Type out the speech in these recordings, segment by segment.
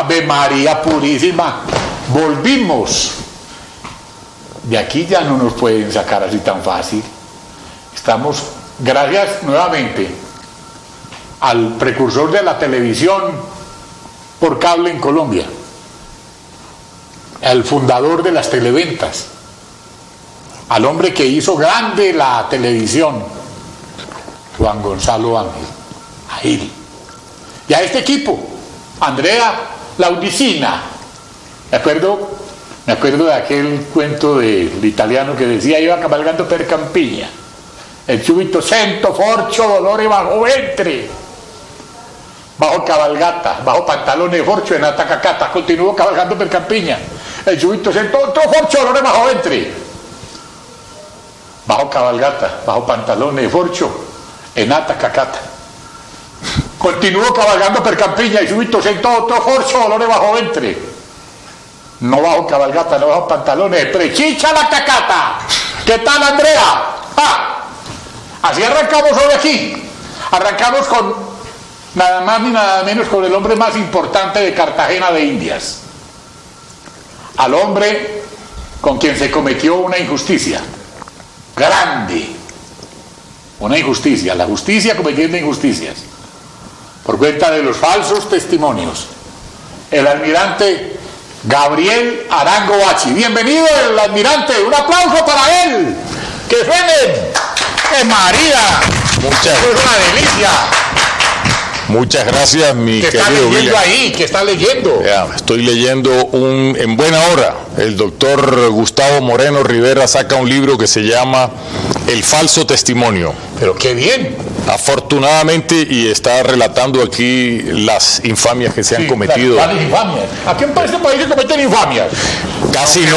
Ave María Purísima, volvimos. De aquí ya no nos pueden sacar así tan fácil. Estamos, gracias nuevamente al precursor de la televisión por cable en Colombia, al fundador de las televentas, al hombre que hizo grande la televisión, Juan Gonzalo Ángel, a él. Y a este equipo, Andrea Laudicina, me acuerdo, me acuerdo de aquel cuento del italiano que decía iba cabalgando per campiña, el subito sento forcho dolore bajo ventre, bajo cabalgata, bajo pantalones forcho en atacacata, continuó cabalgando per campiña, el subito sento otro forcho dolore bajo ventre, bajo cabalgata, bajo pantalones forcho en atacacata. Continuó cabalgando per campiña y subito sentó otro forcho dolore bajo ventre. No bajo cabalgata, no bajo pantalones, prechicha la cacata. ¿Qué tal, Andrea? ¡Ah! Así arrancamos hoy aquí. Arrancamos con nada más ni nada menos con el hombre más importante de Cartagena de Indias. Al hombre con quien se cometió una injusticia. Grande. Una injusticia. La justicia cometiendo injusticias. Por cuenta de los falsos testimonios. El almirante Gabriel Arango Bachi. Bienvenido el almirante. Un aplauso para él. Que suenen. ¡Qué María! Muchas, Es una delicia. muchas gracias, mi ¿Qué está leyendo ahí? ¿Qué está leyendo? Ya, estoy leyendo un en buena hora. El doctor Gustavo Moreno Rivera saca un libro que se llama El falso testimonio. Pero qué bien. Afortunadamente, y está relatando aquí las infamias que se han Sí, cometido. las- ¿Cuáles infamias? Aquí en este país se cometen infamias. Casi no,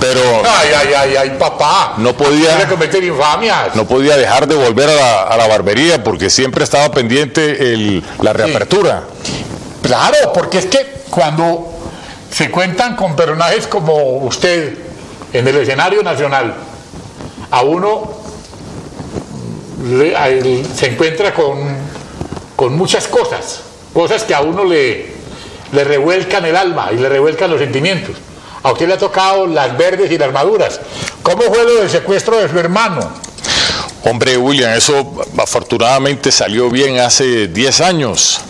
pero Ay, ay, ay, ay, papá. No podía- Se cometen infamias. no podía dejar de volver a la, a la barbería porque siempre estaba pendiente el- la reapertura. Claro, porque es que cuando se cuentan con personajes como usted en el escenario nacional, a uno se encuentra con, con muchas cosas, cosas que a uno le, le revuelcan el alma y le revuelcan los sentimientos. A usted le ha tocado las verdes y las maduras. ¿Cómo fue lo del secuestro de su hermano? Hombre, William, eso afortunadamente salió bien hace 10 años.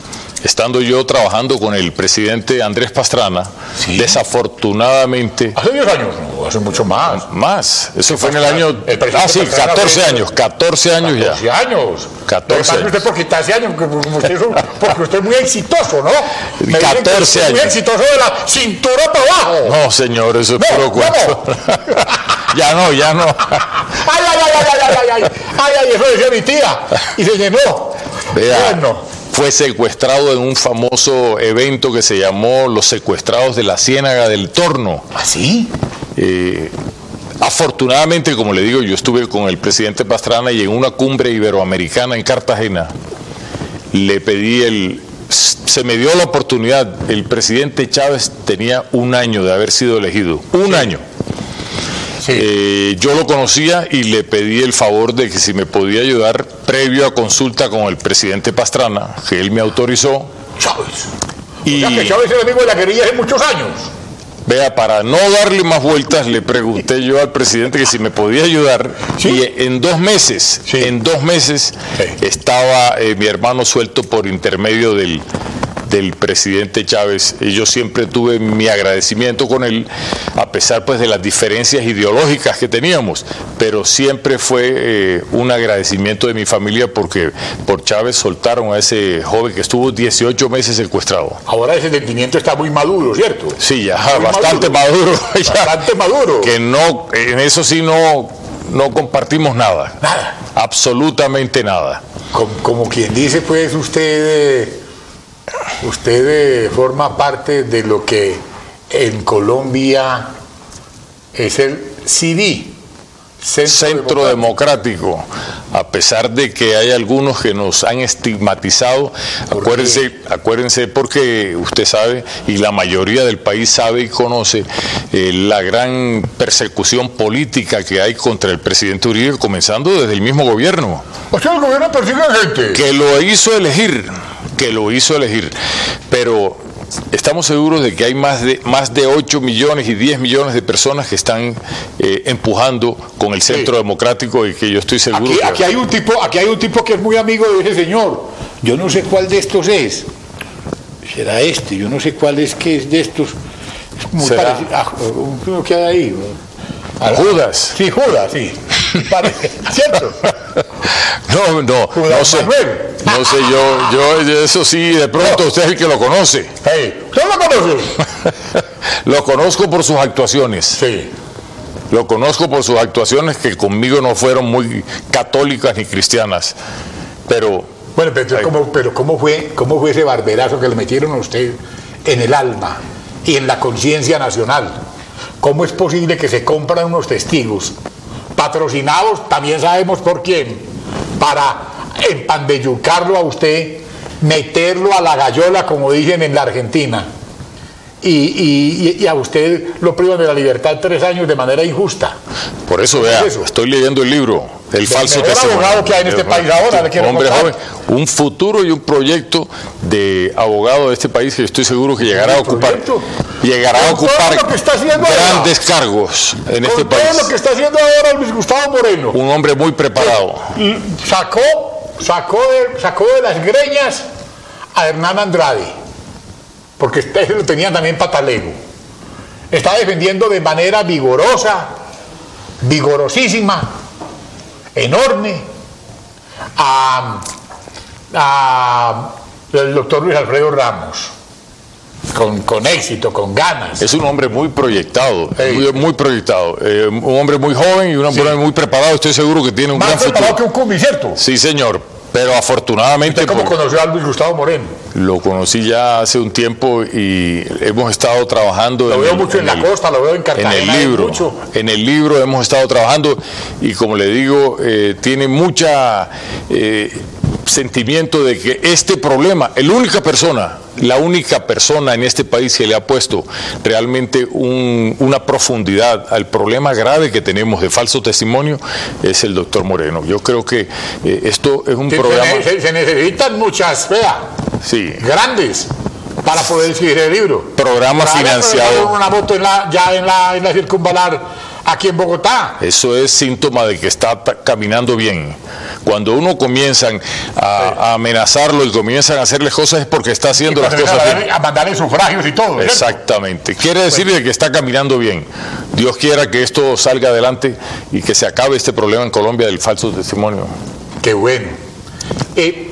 Estando yo trabajando con el presidente Andrés Pastrana, Sí. desafortunadamente, Hace 10 años, no, hace mucho más. más, eso fue en el año, El ah sí, Pastrana 14 fue- años, 14 años ya. 14 años. 14 Me pasa usted por quitarse años, porque usted, porque usted es muy exitoso, ¿no? Me dicen que 14 usted es Muy años. exitoso de la cintura para abajo. No, señor, eso es No, puro cuento. ya no, ya no. Ay, ay, ay, ay, ay, ay, ay, ay, ay, ay, eso decía mi tía. Y se llenó. Vea, Bueno, fue secuestrado en un famoso evento que se llamó Los Secuestrados de la Ciénaga del Torno. ¿así? Eh, afortunadamente, como le digo, yo estuve con el presidente Pastrana y en una cumbre iberoamericana en Cartagena le pedí el... Se me dio la oportunidad, el presidente Chávez tenía un año de haber sido elegido, un año. Sí. Eh, yo lo conocía y le pedí el favor de que si me podía ayudar previo a consulta con el presidente Pastrana, que él me autorizó. Chávez. Y O sea que Chávez es amigo de la guerrilla hace muchos años. vea, para no darle más vueltas, le pregunté yo al presidente que si me podía ayudar. Sí. Y en dos meses, Sí. en dos meses Sí. estaba eh, mi hermano suelto por intermedio del, del presidente Chávez. Yo siempre tuve mi agradecimiento con él, a pesar pues de las diferencias ideológicas que teníamos. Pero siempre fue eh, un agradecimiento de mi familia porque por Chávez soltaron a ese joven que estuvo 18 meses secuestrado. Ahora ese sentimiento está muy maduro, ¿cierto? Sí, ya, Muy bastante maduro. ya. Bastante maduro. Que no, en eso sí no, no compartimos nada. Nada. Absolutamente nada. Como, como quien dice, pues usted, eh, usted eh, forma parte de lo que en Colombia es el CD, Centro Democrático, a pesar de que hay algunos que nos han estigmatizado, ¿Por acuérdense, acuérdense porque usted sabe y la mayoría del país sabe y conoce eh, la gran persecución política que hay contra el presidente Uribe, comenzando desde el mismo gobierno. O sea, el gobierno persigue a gente. que lo hizo elegir, que lo hizo elegir. Pero estamos seguros de que hay más de, más de 8 millones y 10 millones de personas que están eh, empujando con el centro democrático y que yo estoy seguro aquí, que... aquí hay un tipo aquí hay un tipo que es muy amigo de ese señor. Yo no sé cuál de estos es. Será este yo no sé cuál es que es de estos. Es muy parecido. Ah, uno que hay ahí Judas. sí Judas sí cierto No, no, no sé. No sé, yo, yo eso sí, de pronto usted es el que lo conoce. hey, ¿usted lo conoce? Lo conozco por sus actuaciones. sí Lo conozco por sus actuaciones que conmigo no fueron muy católicas ni cristianas. Pero Bueno, pero. ¿cómo, pero ¿cómo, fue, ¿cómo fue ese barberazo que le metieron a usted en el alma y en la conciencia nacional? ¿Cómo es posible que se compran unos testigos patrocinados, también sabemos por quién, para empandeyucarlo a usted, meterlo a la gallola, como dicen en la Argentina? Y, y- y a usted lo privan de la libertad tres años de manera injusta. por eso, vea, es eso? estoy leyendo el libro, El falso mejor testimonio. abogado que hay en este país ahora, le Hombre contar. joven, un futuro y un proyecto de abogado de este país que estoy seguro que llegará a ¿Un ocupar, proyecto? llegará a ocupar ahora. grandes cargos en este todo país. lo que está haciendo ahora Luis Gustavo Moreno. Un hombre muy preparado. Sacó, sacó, de, sacó de las greñas a Hernán Andrade, porque ese lo tenían también patalego. Está defendiendo de manera vigorosa, vigorosísima, enorme, a, a el doctor Luis Alfredo Ramos, con, con éxito, con ganas. Es un hombre muy proyectado, muy, muy proyectado. Eh, un hombre muy joven y un hombre muy preparado. Estoy seguro que tiene un Más gran preparado futuro. que un cumbi, ¿cierto? Sí, señor. Pero afortunadamente ¿Usted cómo por- conoció a Luis Gustavo Moreno? lo conocí ya hace un tiempo y hemos estado trabajando Lo en veo el- mucho en, la el- costa, lo veo en en Cartagena. el hay libro. mucho. En el libro hemos estado trabajando y como le digo, eh, tiene mucha eh, sentimiento de que este problema, la única persona, la única persona en este país que le ha puesto realmente un- una profundidad al problema grave que tenemos de falso testimonio es el doctor Moreno. Yo creo que eh, esto es un Se- programa, Se, necesitan muchas, vea, sí, grandes, para poder escribir el libro. programa Para financiado. Una moto en la, ya en la, en la circunvalar aquí en Bogotá. Eso es síntoma de que está caminando bien. Cuando uno comienzan a, a amenazarlo y comienzan a hacerle cosas es porque está haciendo las cosas a bien. a mandarle sufragios y todo. ¿cierto? Exactamente. Quiere decir de que está caminando bien. Dios quiera que esto salga adelante y que se acabe este problema en Colombia del falso testimonio. Qué bueno. Eh,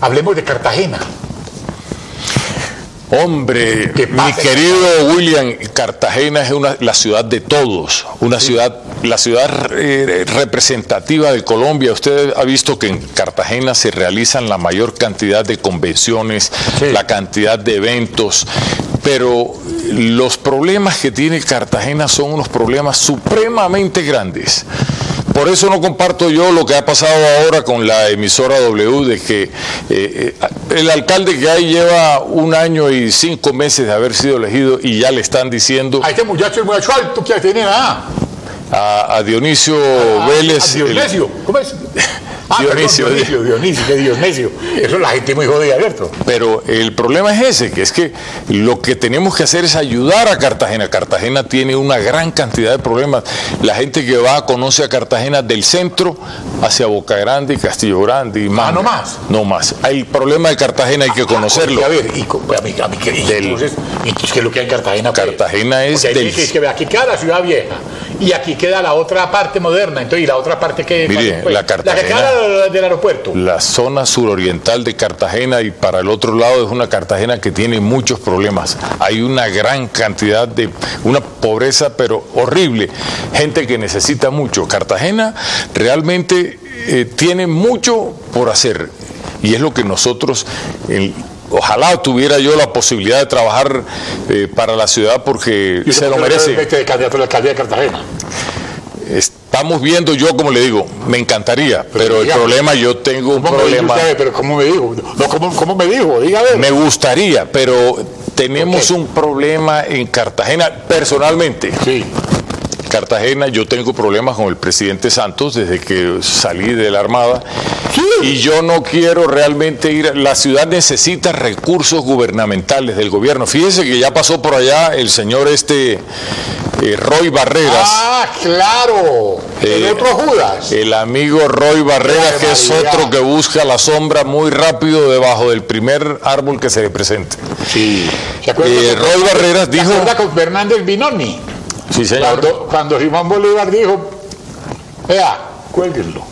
hablemos de Cartagena. Hombre, ¿Qué mi querido William, Cartagena es una, la ciudad de todos, una ciudad, la ciudad eh, representativa de Colombia. Usted ha visto que en Cartagena se realizan la mayor cantidad de convenciones, Sí. la cantidad de eventos, pero los problemas que tiene Cartagena son unos problemas supremamente grandes. Por eso no comparto yo lo que ha pasado ahora con la emisora W, de que eh, eh, el alcalde que hay lleva un año y cinco meses de haber sido elegido y ya le están diciendo A este muchacho es muy alto que tiene nada. a, a Dionisio Vélez, A el- Dionisio. ¿Cómo es? Ah, Dionisio. perdón, Dionisio, Dionisio, que Dionisio. Eso es la gente muy jodida, ¿cierto? Pero el problema es ese, que es que lo que tenemos que hacer es ayudar a Cartagena. Cartagena tiene una gran cantidad de problemas. La gente que va conoce a Cartagena del centro hacia Boca Grande y Castillo Grande y más. Ah, no más. No más. El problema de Cartagena hay que conocerlo. Porque, a ver, y, a mí, a mí, que- Del- entonces, ¿qué es lo que hay en Cartagena? pues? Cartagena es del- es que aquí queda la ciudad vieja y aquí queda la otra parte moderna. Entonces, y la otra parte que. Mire, pues, la La que Cartagena- del aeropuerto. La zona suroriental de Cartagena y para el otro lado es una Cartagena que tiene muchos problemas. Hay una gran cantidad de, una pobreza pero horrible, gente que necesita mucho. Cartagena realmente eh, tiene mucho por hacer y es lo que nosotros... el- Ojalá tuviera yo la posibilidad de trabajar eh, para la ciudad porque se lo merece. de candidato a la alcaldía de Cartagena. Estamos viendo, yo como le digo, me encantaría, pero, el problema, yo tengo un ¿Cómo me dijo problema. usted? Pero ¿cómo me dijo? No, ¿cómo, cómo me dijo? Dígame. Me gustaría, pero tenemos un problema en Cartagena personalmente. Sí. Cartagena, yo tengo problemas con el presidente Santos desde que salí de la Armada y yo no quiero realmente ir, la ciudad necesita recursos gubernamentales del gobierno. Fíjese que ya pasó por allá el señor este eh, Roy Barreras. Ah, claro, el Eh, otro Judas. El amigo Roy Barreras, que es otro que busca la sombra muy rápido debajo del primer árbol que se le presente. Sí. ¿Se acuerda Eh, Roy Barreras ¿Se dijo- acuerda con Fernández Binoni? Sí, señor. Cuando, cuando Simón Bolívar dijo, vea, cuélguenlo.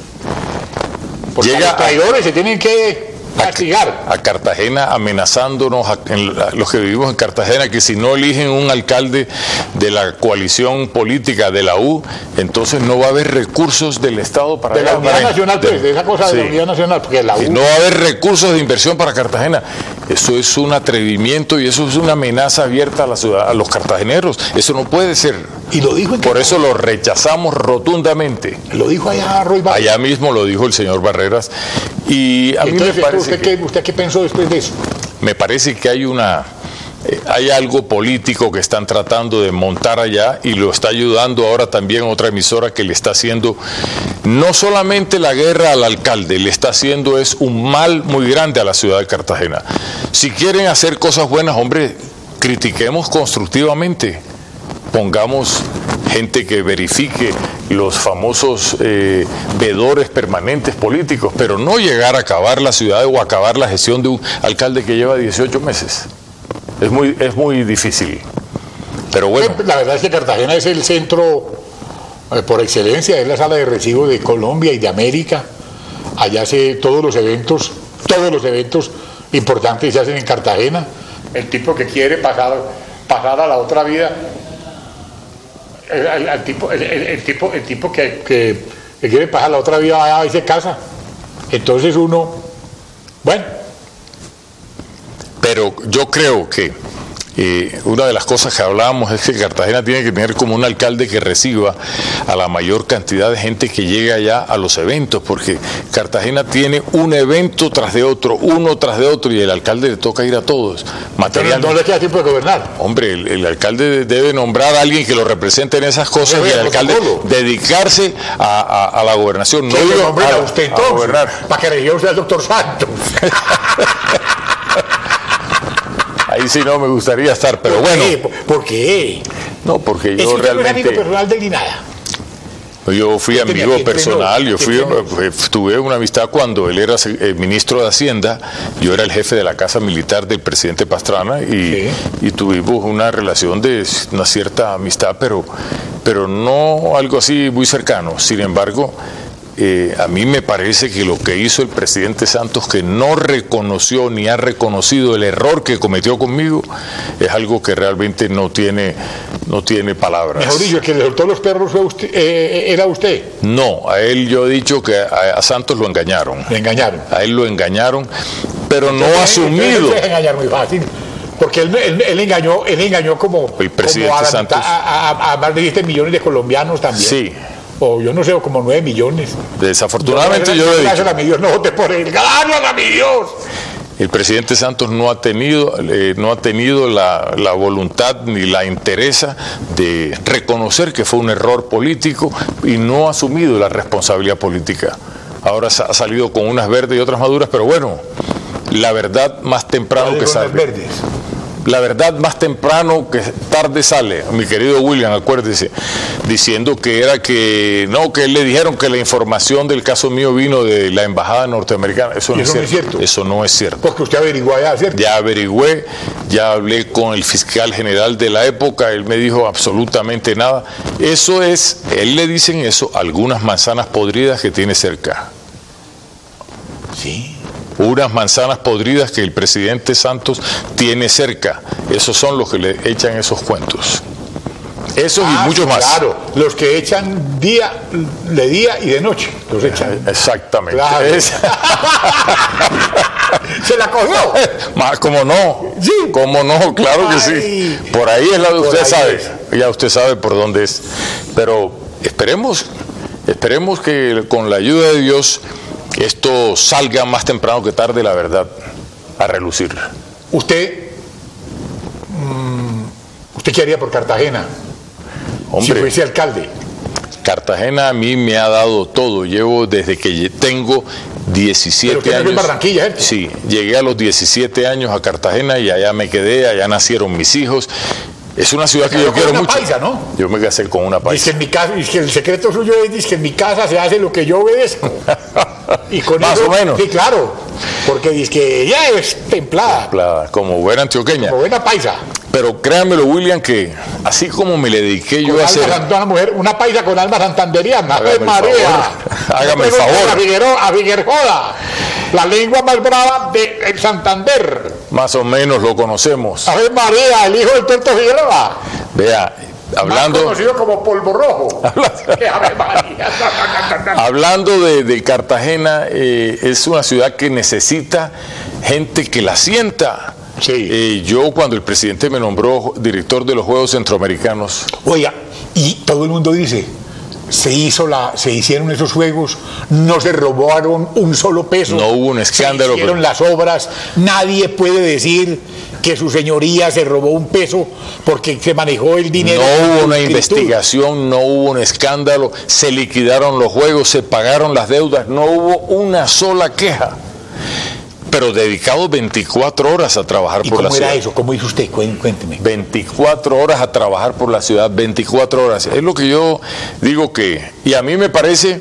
Porque Llega los traidores se tienen que castigar. a Cartagena amenazándonos, a- en la- los que vivimos en Cartagena, que si no eligen un alcalde de la coalición política de la U, entonces no va a haber recursos del Estado para De la unidad nacional, de- pues, de esa cosa de la unidad nacional, porque la U... Y no va a haber recursos de inversión para Cartagena. Eso es un atrevimiento y eso es una amenaza abierta a la ciudad, a los cartageneros. Eso no puede ser. Y lo dijo en Por eso lo rechazamos rotundamente. Lo dijo allá Roy Barreras. Allá mismo lo dijo el señor Barreras. Y a mí me parece ¿usted, que- qué, ¿usted qué pensó después de eso? me parece que hay una eh, hay algo político que están tratando de montar allá y lo está ayudando ahora también otra emisora que le está haciendo no solamente la guerra al alcalde, le está haciendo es un mal muy grande a la ciudad de Cartagena. Si quieren hacer cosas buenas, hombre, critiquemos constructivamente. Pongamos gente que verifique los famosos eh, vedores permanentes políticos, pero no llegar a acabar la ciudad o acabar la gestión de un alcalde que lleva 18 meses. Es muy, es muy difícil. Pero bueno, La verdad es que Cartagena es el centro eh, por excelencia, es la sala de recibo de Colombia y de América. Allá se todos los eventos, todos los eventos importantes se hacen en Cartagena. El tipo que quiere pasar, pasar a la otra vida, el, el- el tipo, el, tipo, el tipo que, que- quiere pasar la otra vida va y se casa. Entonces uno, bueno, pero yo creo que eh, una de las cosas que hablábamos es que Cartagena tiene que tener como un alcalde que reciba a la mayor cantidad de gente que llegue allá a los eventos, porque Cartagena tiene un evento tras de otro, uno tras de otro, y el alcalde le toca ir a todos. Materialmente. no le queda tiempo de gobernar. Hombre, el, el alcalde debe nombrar a alguien que lo represente en esas cosas y el el alcalde dedicarse a, a- a la gobernación. No digo a, a usted a entonces, gobernar. para que reciba usted al doctor Santos. Ahí sí no me gustaría estar, pero ¿Por bueno, qué? ¿Por- ¿Por qué? no, porque yo es amigo realmente, personal de yo fui amigo entre personal, yo fui, eh, tuve una amistad cuando él era eh, ministro de Hacienda, yo era el jefe de la Casa Militar del presidente Pastrana y, y tuvimos una relación de una cierta amistad, pero, pero no algo así muy cercano. Sin embargo, eh, a mí me parece que lo que hizo el presidente Santos, que no reconoció ni ha reconocido el error que cometió conmigo, es algo que realmente no tiene, no tiene palabras. Mejor dicho, el que le soltó los perros fue usted, eh, era usted. No, a él yo he dicho que a, a Santos lo engañaron. Le engañaron. A él lo engañaron, pero no asumido. entonces se engañar muy fácil. Porque él, él- él engañó, él engañó como, El presidente como a, Santos. a, a- a más de 7 millones de colombianos también. Sí, O yo no sé, como 9 millones. desafortunadamente yo dicho. Gracias a mi Dios, no voté por él. ¡Gracias a mi Dios! El presidente Santos no ha tenido, eh, no ha tenido la, la voluntad ni la interesa de reconocer que fue un error político y no ha asumido la responsabilidad política. Ahora ha salido con unas verdes y otras maduras, pero bueno, la verdad más temprano que sale. verdes. La verdad más temprano que tarde sale, mi querido William, acuérdese, diciendo que era que, no, que le dijeron que la información del caso mío vino de la embajada norteamericana. Eso, no, eso no es es cierto. cierto. Eso no es cierto. Porque usted averiguó allá, ¿cierto? Ya averigüé, ya hablé con el fiscal general de la época, él me dijo absolutamente nada. Eso es, él le dicen eso, algunas manzanas podridas que tiene cerca. Sí. Unas manzanas podridas que el presidente Santos tiene cerca. Esos son los que le echan esos cuentos. Esos Ah, y muchos más. Claro, los que echan día, de día y de noche. Los echan. Exactamente. Claro. Es- Se la cogió. más, como no. Sí. Como no, claro que sí. Por ahí es la Por usted sabe. es. Ya usted sabe por dónde es. Pero esperemos, esperemos que con la ayuda de Dios esto salga más temprano que tarde, la verdad, a relucir. Usted, mm, ¿usted qué haría por Cartagena? Hombre, si fuese alcalde. Cartagena a mí me ha dado todo. Llevo desde que tengo 17 Pero años. en Barranquilla, ¿eh? Sí, llegué a los 17 años a Cartagena y allá me quedé, allá nacieron mis hijos. Es una ciudad que yo quiero una mucho. paisa, ¿no? Yo me casé con una Dice paisa. que en mi casa, dice que el secreto suyo es dice que en mi casa se hace lo que yo obedezco. Y con Más eso- o menos. Sí, claro. Porque dice que ella es templada, La- como buena antioqueña. como buena paisa. Pero créanmelo, William, que así como me le dediqué yo a hacer. una mujer, una paisa con alma santanderiana. Hágame ¡Ave el María! favor. Hágame el favor. A, Figueroa, a Figueroa, la lengua más brava de el Santander. Más o menos lo conocemos. ¡Ave María, el hijo del tuerto Figueroa! Vea, Más hablando. conocido como polvo rojo. Hablando de, de Cartagena, eh, es una ciudad que necesita gente que la sienta. Sí. Eh, yo cuando el presidente me nombró director de los Juegos Centroamericanos, Oiga, y todo el mundo dice, se hizo la, se hicieron esos juegos, no se robaron un solo peso. No hubo un escándalo, Se hicieron pero- las obras, nadie puede decir que su señoría se robó un peso porque se manejó el dinero. no hubo una investigación, no hubo un escándalo, se liquidaron los juegos, se pagaron las deudas, no hubo una sola queja. Pero dedicado 24 horas a trabajar ¿Y por la cómo era ciudad. eso? ¿Cómo hizo usted? Cuénteme. 24 horas a trabajar por la ciudad, 24 horas. Es lo que yo digo que, y a mí me parece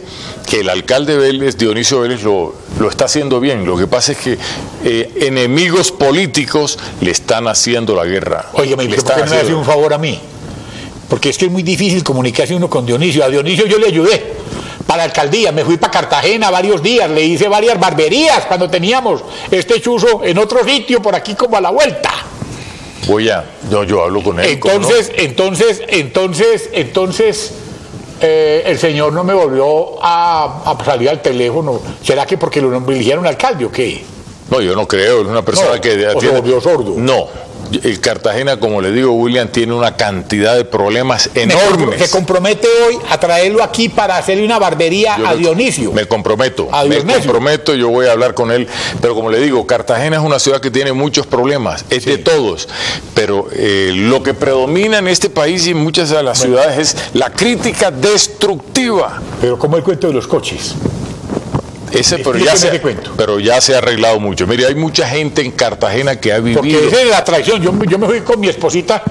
que el alcalde Vélez, Dionisio Vélez, lo, lo está haciendo bien. Lo que pasa es que eh, enemigos políticos le están haciendo la guerra. Oye, ¿me le ¿por qué no me hace un favor a mí? Porque es que es muy difícil comunicarse uno con Dionisio. A Dionisio yo le ayudé para la alcaldía. Me fui para Cartagena varios días, le hice varias barberías cuando teníamos este chuzo en otro sitio, por aquí como a la vuelta. Voy a, yo, yo hablo con él. ¿cómo no? Entonces, entonces, entonces, entonces, eh, el señor no me volvió a, a salir al teléfono. ¿Será que porque lo eligieron alcalde o qué? No, yo no creo, es una persona No, que o se volvió sordo. No, el Cartagena, como le digo, William, tiene una cantidad de problemas Me enormes. Se compromete hoy a traerlo aquí para hacerle una barbería Yo a me- Dionisio. Me comprometo, A me Dionisio. comprometo, yo voy a hablar con él. Pero como le digo, Cartagena es una ciudad que tiene muchos problemas, es de todos. Pero eh, lo que predomina en este país y en muchas de las ciudades es la crítica destructiva. Pero como el cuento de los coches. Ese, pero, ya se, pero ya se ha arreglado mucho. Mire, hay mucha gente en Cartagena que ha Porque vivido. esa es la traición. Yo, yo me fui con mi esposita,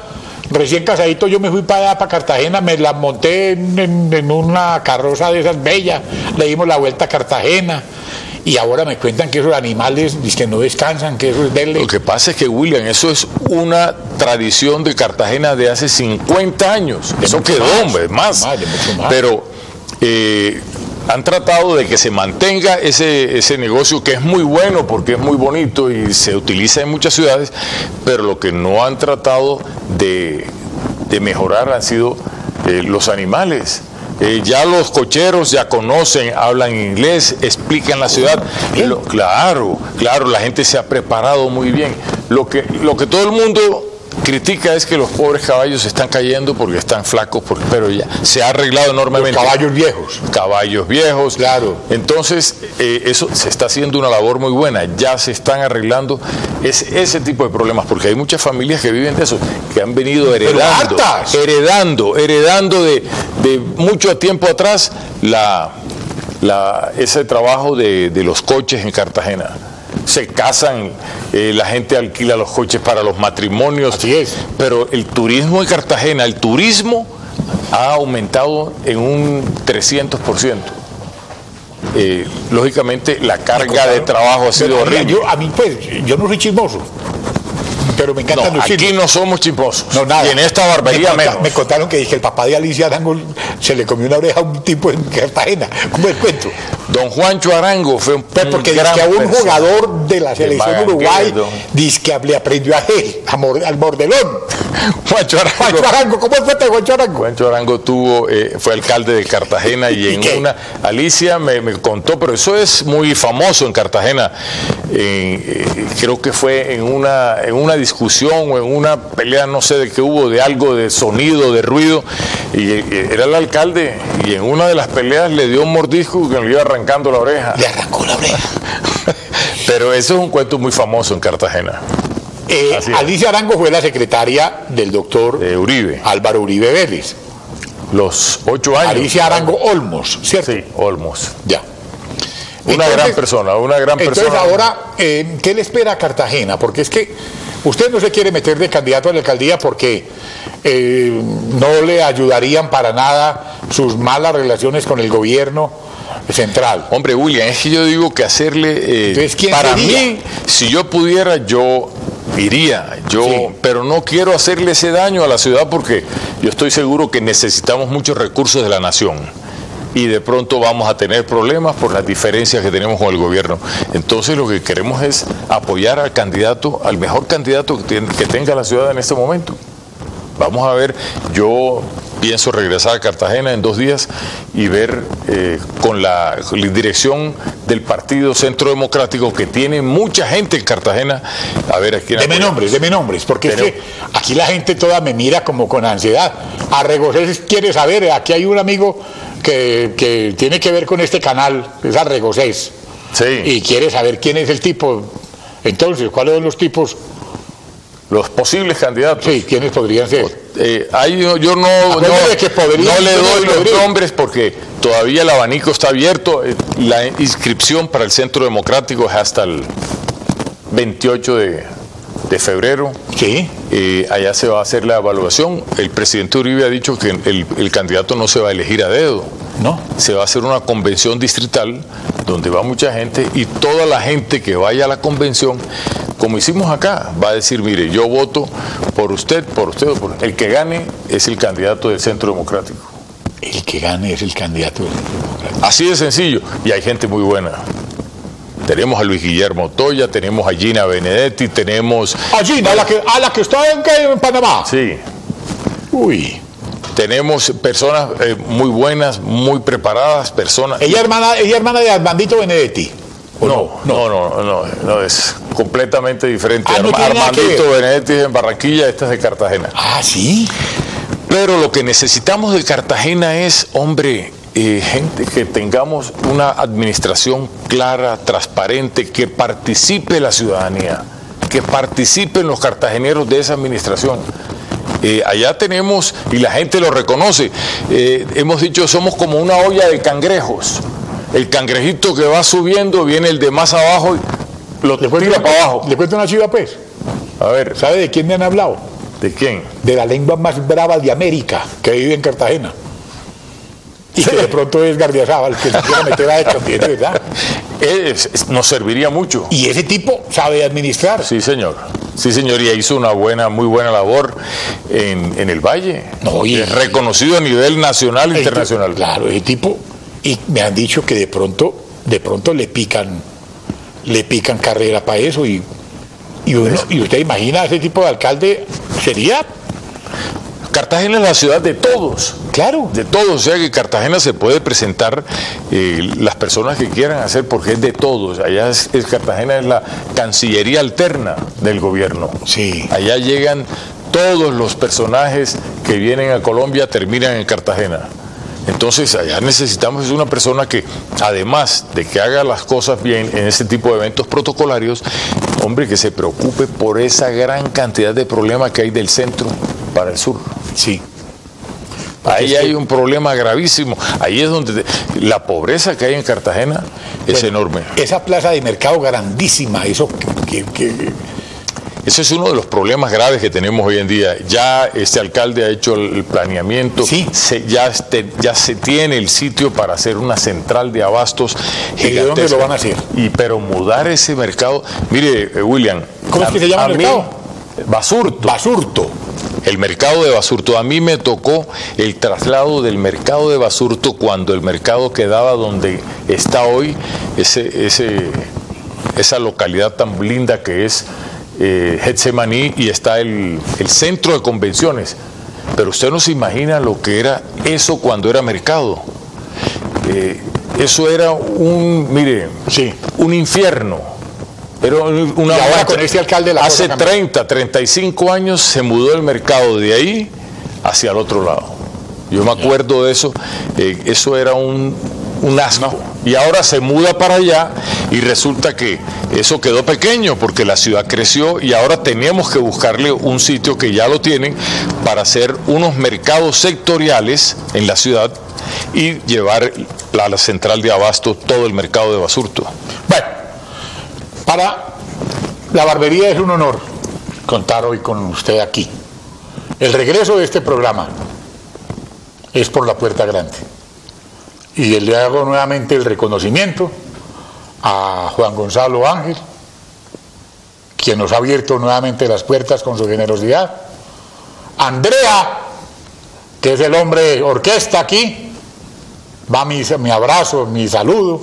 recién casadito, yo me fui para allá, para Cartagena, me la monté en, en- en una carroza de esas bellas, le dimos la vuelta a Cartagena. Y ahora me cuentan que esos animales que no descansan, que eso es verle. Lo que pasa es que, William, eso es una tradición de Cartagena de hace 50 años. Eso quedó, más, hombre, más. Pero eh, han tratado de que se mantenga ese, ese negocio que es muy bueno porque es muy bonito y se utiliza en muchas ciudades, pero lo que no han tratado de, de mejorar han sido eh, los animales. Eh, ya los cocheros ya conocen, hablan inglés, explican la ciudad. Lo- claro, claro, la gente se ha preparado muy bien. Lo que, lo que todo el mundo critica es que los pobres caballos se están cayendo porque están flacos, porque- pero ya se ha arreglado los enormemente. caballos viejos. Caballos viejos. Claro. Entonces, eh, eso se está haciendo una labor muy buena. Ya se están arreglando ese, ese tipo de problemas, porque hay muchas familias que viven de eso, que han venido heredando, heredando, heredando de, de mucho tiempo atrás la, la- ese trabajo de, de los coches en Cartagena. Se casan, eh, la gente alquila los coches para los matrimonios. Así es. Pero el turismo en Cartagena, el turismo ha aumentado en un 300%. Eh, lógicamente la carga de trabajo ha sido horrible. yo, a mí, pues, yo no soy chismoso, pero me No, aquí chismes. no somos chismosos. No, nada. Y en esta barbería me, menos. me contaron que, dije, el papá de Alicia Arango se le comió una oreja a un tipo en Cartagena. ¿Cómo el cuento? Don Juancho Arango fue un, Pues porque gran que a un persona. jugador de la selección. Uruguay dice que le aprendió a él, a mor- al mordelón. Juancho Arango. Juancho Arango, ¿cómo es el cuento de Juancho Arango? Juancho Arango tuvo, eh, fue alcalde de Cartagena y ¿Y en qué? una, Alicia me, me contó, pero eso es muy famoso en Cartagena. En, eh, creo que fue en una, en una discusión o en una pelea, no sé de qué hubo, de algo de sonido, de ruido, y eh, era el alcalde, y en una de las peleas le dio un mordisco que le iba arrancando la oreja. Le arrancó la oreja. Pero eso es un cuento muy famoso en Cartagena, Eh. Alicia Arango fue la secretaria del doctor de Uribe. Álvaro Uribe Vélez. los ocho años. Alicia Arango Olmos, ¿cierto? Sí, Olmos. Ya. Una gran persona, una gran entonces persona. ahora, eh, ¿qué le espera a Cartagena? Porque es que usted no se quiere meter de candidato a la alcaldía porque eh, no le ayudarían para nada sus malas relaciones con el gobierno central. Hombre, William, es que yo digo que hacerle... eh, Entonces, ¿quién para sería? mí, si yo pudiera, yo iría, yo, Sí. pero no quiero hacerle ese daño a la ciudad porque yo estoy seguro que necesitamos muchos recursos de la nación y de pronto vamos a tener problemas por las diferencias que tenemos con el gobierno. Entonces lo que queremos es apoyar al candidato, al mejor candidato que, tenga la ciudad en este momento. Vamos a ver, yo pienso regresar a Cartagena en dos días y ver eh, con, la, dirección del Partido Centro Democrático, que tiene mucha gente en Cartagena, a ver a quién Deme nombres, deme nombres, porque es que aquí la gente toda me mira como con ansiedad. Arregocés quiere saber, aquí hay un amigo que, que tiene que ver con este canal, es Arregocés, Sí, y quiere saber quién es el tipo. Entonces, ¿cuáles son los tipos? los posibles candidatos. Sí, ¿quiénes podrían ser? Eh, ahí yo, yo no, no, que podría- no le doy los podría. nombres porque todavía el abanico está abierto. Eh, La inscripción para el Centro Democrático es hasta el 28 de, de febrero. Sí, Eh, allá se va a hacer la evaluación. El presidente Uribe ha dicho que el, el candidato no se va a elegir a dedo. ¿no? Se va a hacer una convención distrital donde va mucha gente y toda la gente que vaya a la convención, como hicimos acá, va a decir, mire, yo voto por usted, por usted, por el que gane es el candidato del Centro Democrático. El que gane es el candidato del Demócrata. Así de sencillo. Y hay gente muy buena. Tenemos a Luis Guillermo Toya, tenemos a Gina Benedetti, tenemos... A la que, a la que está en, Panamá. Sí, Uy, tenemos personas eh, muy buenas, muy preparadas, personas... ella hermana, ella hermana de Armandito Benedetti. ¿o No, no, no, no, no, es completamente diferente. Ah, no Armandito. Benedetti es en Barranquilla, esta es de Cartagena. Ah, sí. Pero lo que necesitamos de Cartagena es, hombre, eh, gente que tengamos una administración clara, transparente, que participe la ciudadanía, que participen los cartageneros de esa administración. Eh, allá tenemos, y la gente lo reconoce, eh, hemos dicho, somos como una olla de cangrejos. El cangrejito que va subiendo, viene el de más abajo y lo tira una, para abajo. le cuento una chiva, pues. A ver, ¿Sabe de quién me han hablado? ¿de quién? De la lengua más brava de América, que vive en Cartagena. Y que de pronto es Gardiazabal, que se quiere meter a esto, ¿entiende, ¿verdad? Es- nos serviría mucho. Y ese tipo sabe administrar. Sí, señor. Sí, señor, y hizo una buena, muy buena labor en, en el Valle. No, y- es reconocido a nivel nacional e internacional. tipo- Claro, ese tipo. Y me han dicho que de pronto, de pronto le pican, le pican carrera para eso. Y, y, uno- y usted imagina ese tipo de alcalde, sería, Cartagena es la ciudad de todos. claro. De todos, o sea que Cartagena se puede presentar eh, las personas que quieran hacer porque es de todos. Allá es, es- Cartagena es la cancillería alterna del gobierno. Sí. Allá llegan todos los personajes que vienen a Colombia, terminan en Cartagena. Entonces allá necesitamos es una persona que, además de que haga las cosas bien en ese tipo de eventos protocolarios, hombre, que se preocupe por esa gran cantidad de problemas que hay del centro para el sur. Sí. Ahí hay un problema gravísimo. Ahí es donde te- la pobreza que hay en Cartagena es Bueno, enorme. Esa plaza de mercado grandísima, eso que, que- que- Ese es uno de los problemas graves que tenemos hoy en día. Ya este alcalde ha hecho el planeamiento, Sí. se- ya, este- ya se tiene el sitio para hacer una central de abastos ¿Y de dónde lo van a hacer? Y pero mudar ese mercado, mire, eh, William. ¿Cómo es que se llama el mí- mercado? Basurto. Basurto. El mercado de Basurto. A mí me tocó el traslado del mercado de Basurto cuando el mercado quedaba donde está hoy, ese, ese, esa localidad tan linda que es eh, Getsemaní y está el, el centro de convenciones. Pero usted no se imagina lo que era eso cuando era mercado. Eh, eso era un, mire, Sí. un infierno. Era un- una Y ahora con este alcalde la Hace cosa cambió. 30, 35 años se mudó el mercado de ahí hacia el otro lado. Yo me acuerdo de eso. eh, eso era un, un asco. Y ahora se muda para allá y resulta que eso quedó pequeño porque la ciudad creció y ahora tenemos que buscarle un sitio que ya lo tienen para hacer unos mercados sectoriales en la ciudad y llevar a la central de abasto todo el mercado de Basurto. Bueno, para la barbería es un honor contar hoy con usted aquí. El regreso de este programa es por la puerta grande. Y le hago nuevamente el reconocimiento a Juan Gonzalo Ángel, quien nos ha abierto nuevamente las puertas con su generosidad. Andrea, que es el hombre orquesta aquí, va mi, mi abrazo, mi saludo.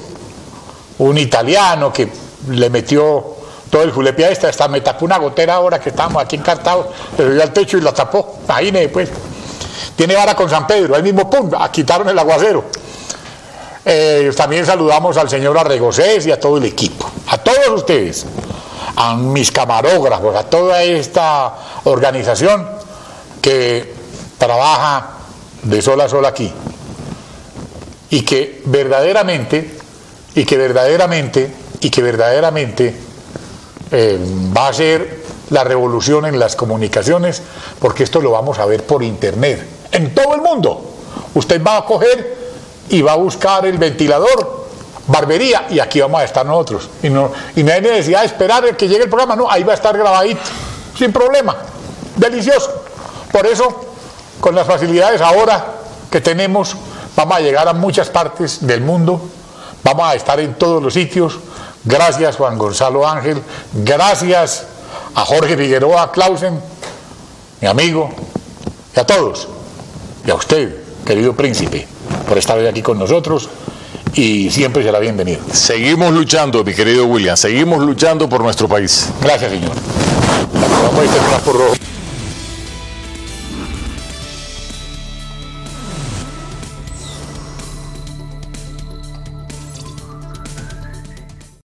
Un italiano que le metió todo el julepia esta, hasta me tapó una gotera ahora que estamos aquí encartados, le dio al techo y la tapó, ahí pues. Tiene vara con San Pedro, ahí mismo, pum, quitaron el aguacero. Eh, también saludamos al señor Arregocés y a todo el equipo, a todos ustedes, a mis camarógrafos, a toda esta organización que trabaja de sol a sol aquí y que verdaderamente, y que verdaderamente, y que verdaderamente eh, va a ser la revolución en las comunicaciones, porque esto lo vamos a ver por internet, en todo el mundo. Usted va a coger y va a buscar el ventilador, barbería, y aquí vamos a estar nosotros. Y no, y no hay necesidad de esperar que llegue el programa, no, ahí va a estar grabadito, sin problema, delicioso. Por eso, con las facilidades ahora que tenemos, vamos a llegar a muchas partes del mundo, vamos a estar en todos los sitios, Gracias Juan Gonzalo Ángel, gracias a Jorge Figueroa Clausen, mi amigo, y a todos, y a usted, querido príncipe, por estar hoy aquí con nosotros y siempre será bienvenido. Seguimos luchando, mi querido William, seguimos luchando por nuestro país. Gracias, señor.